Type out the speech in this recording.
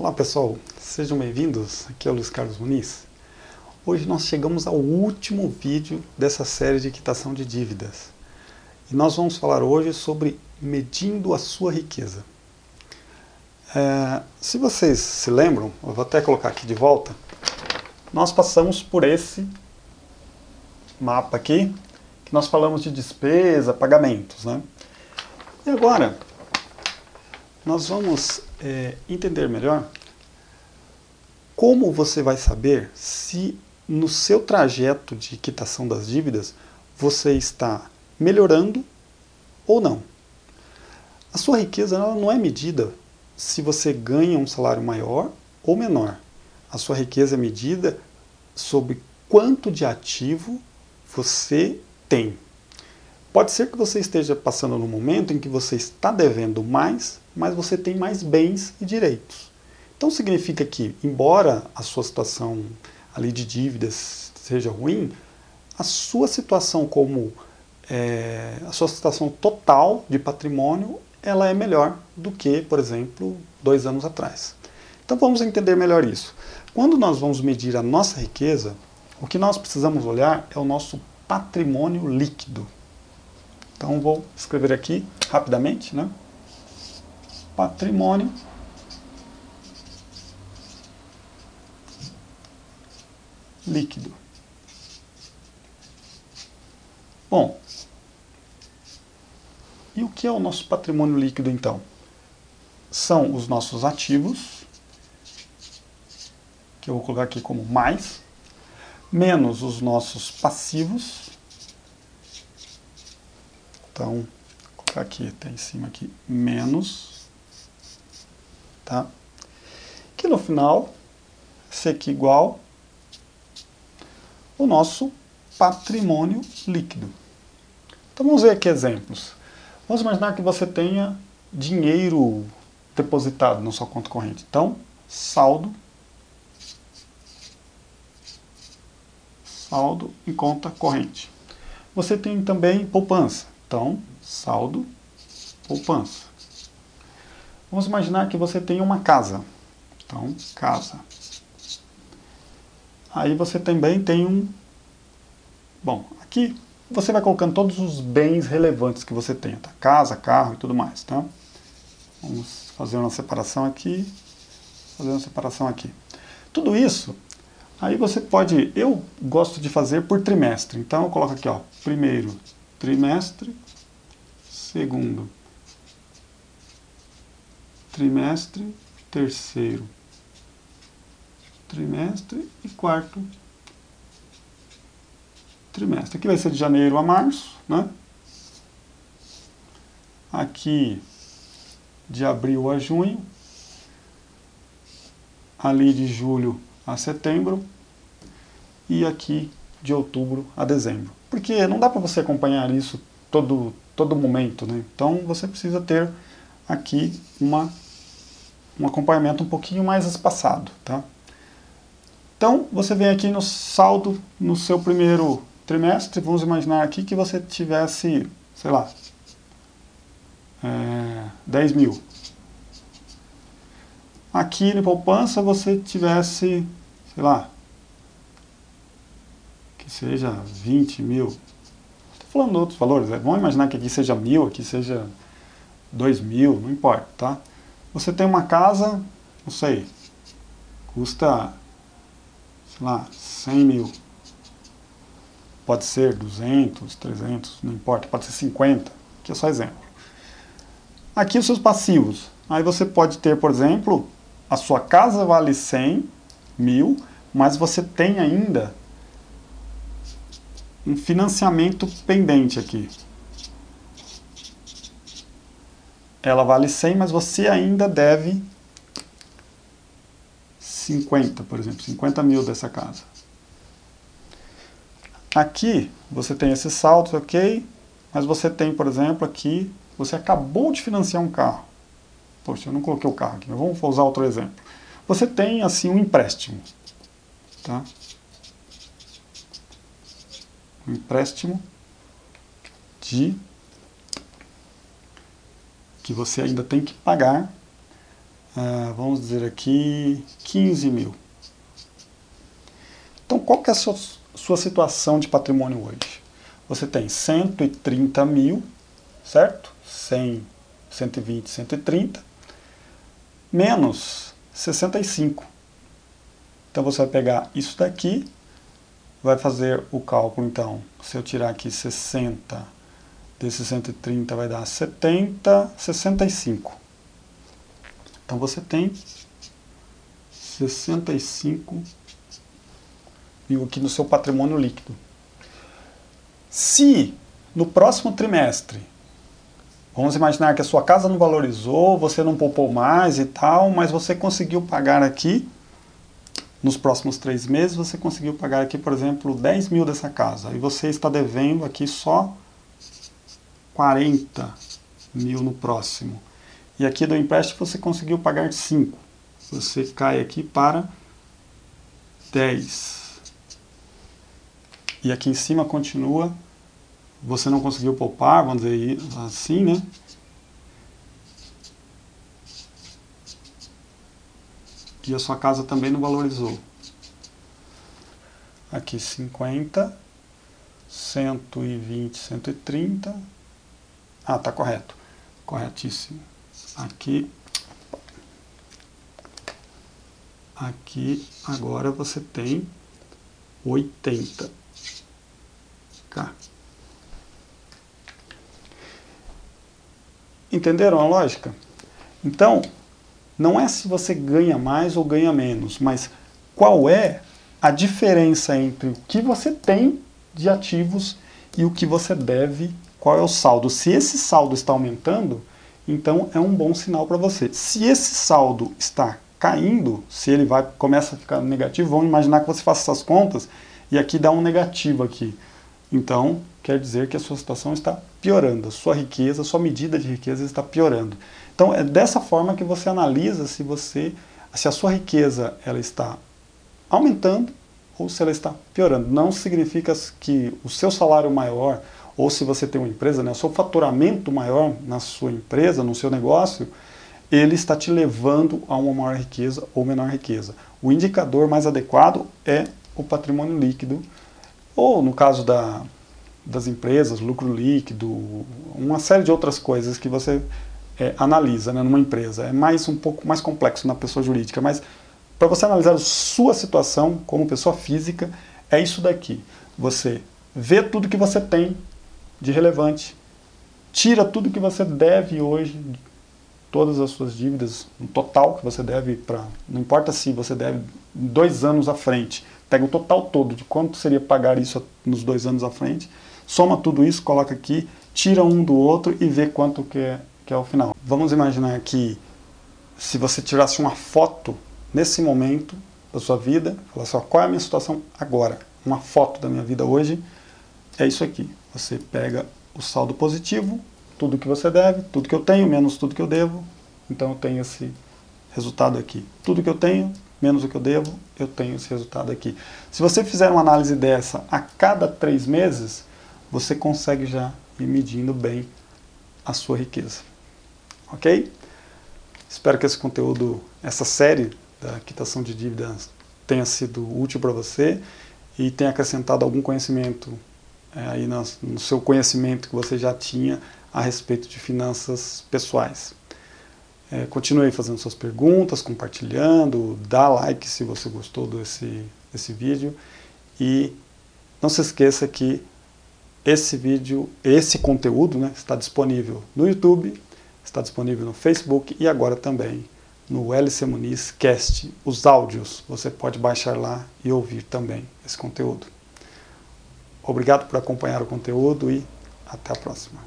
Olá pessoal, sejam bem-vindos, aqui é o Luiz Carlos Muniz. Hoje nós chegamos ao último vídeo dessa série de quitação de dívidas. E nós vamos falar hoje sobre medindo a sua riqueza. É, se vocês se lembram, eu vou até colocar aqui de volta, nós passamos por esse mapa aqui, que nós falamos de despesa, pagamentos. Né? E agora, nós vamos é, entender melhor como você vai saber se no seu trajeto de quitação das dívidas você está melhorando ou não. A sua riqueza não é medida se você ganha um salário maior ou menor. A sua riqueza é medida sobre quanto de ativo você tem. Pode ser que você esteja passando no momento em que você está devendo mais, mas você tem mais bens e direitos. Então significa que, embora a sua situação ali de dívidas seja ruim, a sua situação como é, a sua situação total de patrimônio ela é melhor do que, por exemplo, dois anos atrás. Então vamos entender melhor isso. Quando nós vamos medir a nossa riqueza, o que nós precisamos olhar é o nosso patrimônio líquido. Então vou escrever aqui rapidamente, né? Patrimônio líquido. Bom, e o que é o nosso patrimônio líquido então? São os nossos ativos, que eu vou colocar aqui como mais, menos os nossos passivos, então, vou colocar aqui, tem em cima aqui, menos, tá? Que no final, aqui igual o nosso patrimônio líquido. Então vamos ver aqui exemplos. Vamos imaginar que você tenha dinheiro depositado na sua conta corrente. Então, saldo, saldo em conta corrente. Você tem também poupança. Então, saldo, poupança. Vamos imaginar que você tem uma casa. Então, casa. Aí você também tem um... Bom, aqui você vai colocando todos os bens relevantes que você tem. Tá? Casa, carro e tudo mais. Tá? Vamos fazer uma separação aqui. Fazer uma separação aqui. Tudo isso, aí você pode... Eu gosto de fazer por trimestre. Então eu coloco aqui, ó, primeiro trimestre, segundo trimestre, terceiro trimestre e quarto trimestre. Aqui vai ser de janeiro a março, né? Aqui de abril a junho, ali de julho a setembro e aqui de outubro a dezembro porque não dá para você acompanhar isso todo, todo momento, né? Então você precisa ter aqui uma, um acompanhamento um pouquinho mais espaçado, tá? Então você vem aqui no saldo no seu primeiro trimestre, vamos imaginar aqui que você tivesse, sei lá, é, 10 mil. Aqui na poupança você tivesse, sei lá, que seja 20 mil. Estou falando de outros valores, né? vamos imaginar que aqui seja mil, aqui seja 2 mil, não importa, tá? Você tem uma casa, não sei, custa, sei lá, 100 mil. Pode ser 200, 300, não importa, pode ser 50, aqui é só exemplo. Aqui os seus passivos. Aí você pode ter, por exemplo, a sua casa vale 100 mil, mas você tem ainda um financiamento pendente aqui. Ela vale 100, mas você ainda deve 50, por exemplo, 50 mil dessa casa. Aqui você tem esses saltos, ok, mas você tem, por exemplo, aqui, você acabou de financiar um carro. Poxa, eu não coloquei o carro aqui, mas vamos usar outro exemplo. Você tem, assim, um empréstimo. Tá? Empréstimo de que você ainda tem que pagar uh, vamos dizer aqui, 15 mil. Então, qual que é a sua, sua situação de patrimônio hoje? Você tem 130 mil, certo? 100, 120, 130, menos 65. Então, você vai pegar isso daqui, vai fazer o cálculo, então, se eu tirar aqui 60 desses 130 vai dar 70, 65. Então você tem 65 mil aqui no seu patrimônio líquido. Se no próximo trimestre, vamos imaginar que a sua casa não valorizou, você não poupou mais e tal, mas você conseguiu pagar aqui, nos próximos três meses, você conseguiu pagar aqui, por exemplo, 10 mil dessa casa, e você está devendo aqui só 40 mil no próximo. E aqui do empréstimo você conseguiu pagar 5. Você cai aqui para 10. E aqui em cima continua, você não conseguiu poupar, vamos dizer assim, né? E a sua casa também não valorizou. Aqui 50, 120, 130, ah, tá correto. Corretíssimo. Aqui. Aqui agora você tem 80. K. Entenderam a lógica? Então, não é se você ganha mais ou ganha menos, mas qual é a diferença entre o que você tem de ativos e o que você deve qual é o saldo? Se esse saldo está aumentando, então é um bom sinal para você. Se esse saldo está caindo, se ele vai começa a ficar negativo, vamos imaginar que você faça essas contas e aqui dá um negativo aqui. Então, quer dizer que a sua situação está piorando, a sua riqueza, a sua medida de riqueza está piorando. Então, é dessa forma que você analisa se você se a sua riqueza ela está aumentando ou se ela está piorando. Não significa que o seu salário maior ou se você tem uma empresa, né, o seu faturamento maior na sua empresa, no seu negócio, ele está te levando a uma maior riqueza ou menor riqueza. O indicador mais adequado é o patrimônio líquido, ou no caso da, das empresas, lucro líquido, uma série de outras coisas que você é, analisa né, numa empresa. É mais um pouco mais complexo na pessoa jurídica, mas para você analisar a sua situação como pessoa física, é isso daqui. Você vê tudo que você tem de relevante. Tira tudo que você deve hoje, todas as suas dívidas, no total que você deve para. Não importa se você deve dois anos à frente. Pega o total todo de quanto seria pagar isso nos dois anos à frente, soma tudo isso, coloca aqui, tira um do outro e vê quanto que é, que é o final. Vamos imaginar que se você tirasse uma foto nesse momento da sua vida, falasse, ó, qual é a minha situação agora? Uma foto da minha vida hoje, é isso aqui. Você pega o saldo positivo, tudo que você deve, tudo que eu tenho, menos tudo que eu devo. Então eu tenho esse resultado aqui. Tudo que eu tenho, menos o que eu devo, eu tenho esse resultado aqui. Se você fizer uma análise dessa a cada três meses, você consegue já ir medindo bem a sua riqueza. Ok? Espero que esse conteúdo, essa série da quitação de dívidas tenha sido útil para você e tenha acrescentado algum conhecimento é, aí no, no seu conhecimento que você já tinha a respeito de finanças pessoais. É, continue fazendo suas perguntas, compartilhando, dá like se você gostou desse, desse vídeo e não se esqueça que esse vídeo, esse conteúdo né, está disponível no YouTube, está disponível no Facebook e agora também no LC Muniz Cast, os áudios, você pode baixar lá e ouvir também esse conteúdo. Obrigado por acompanhar o conteúdo e até a próxima.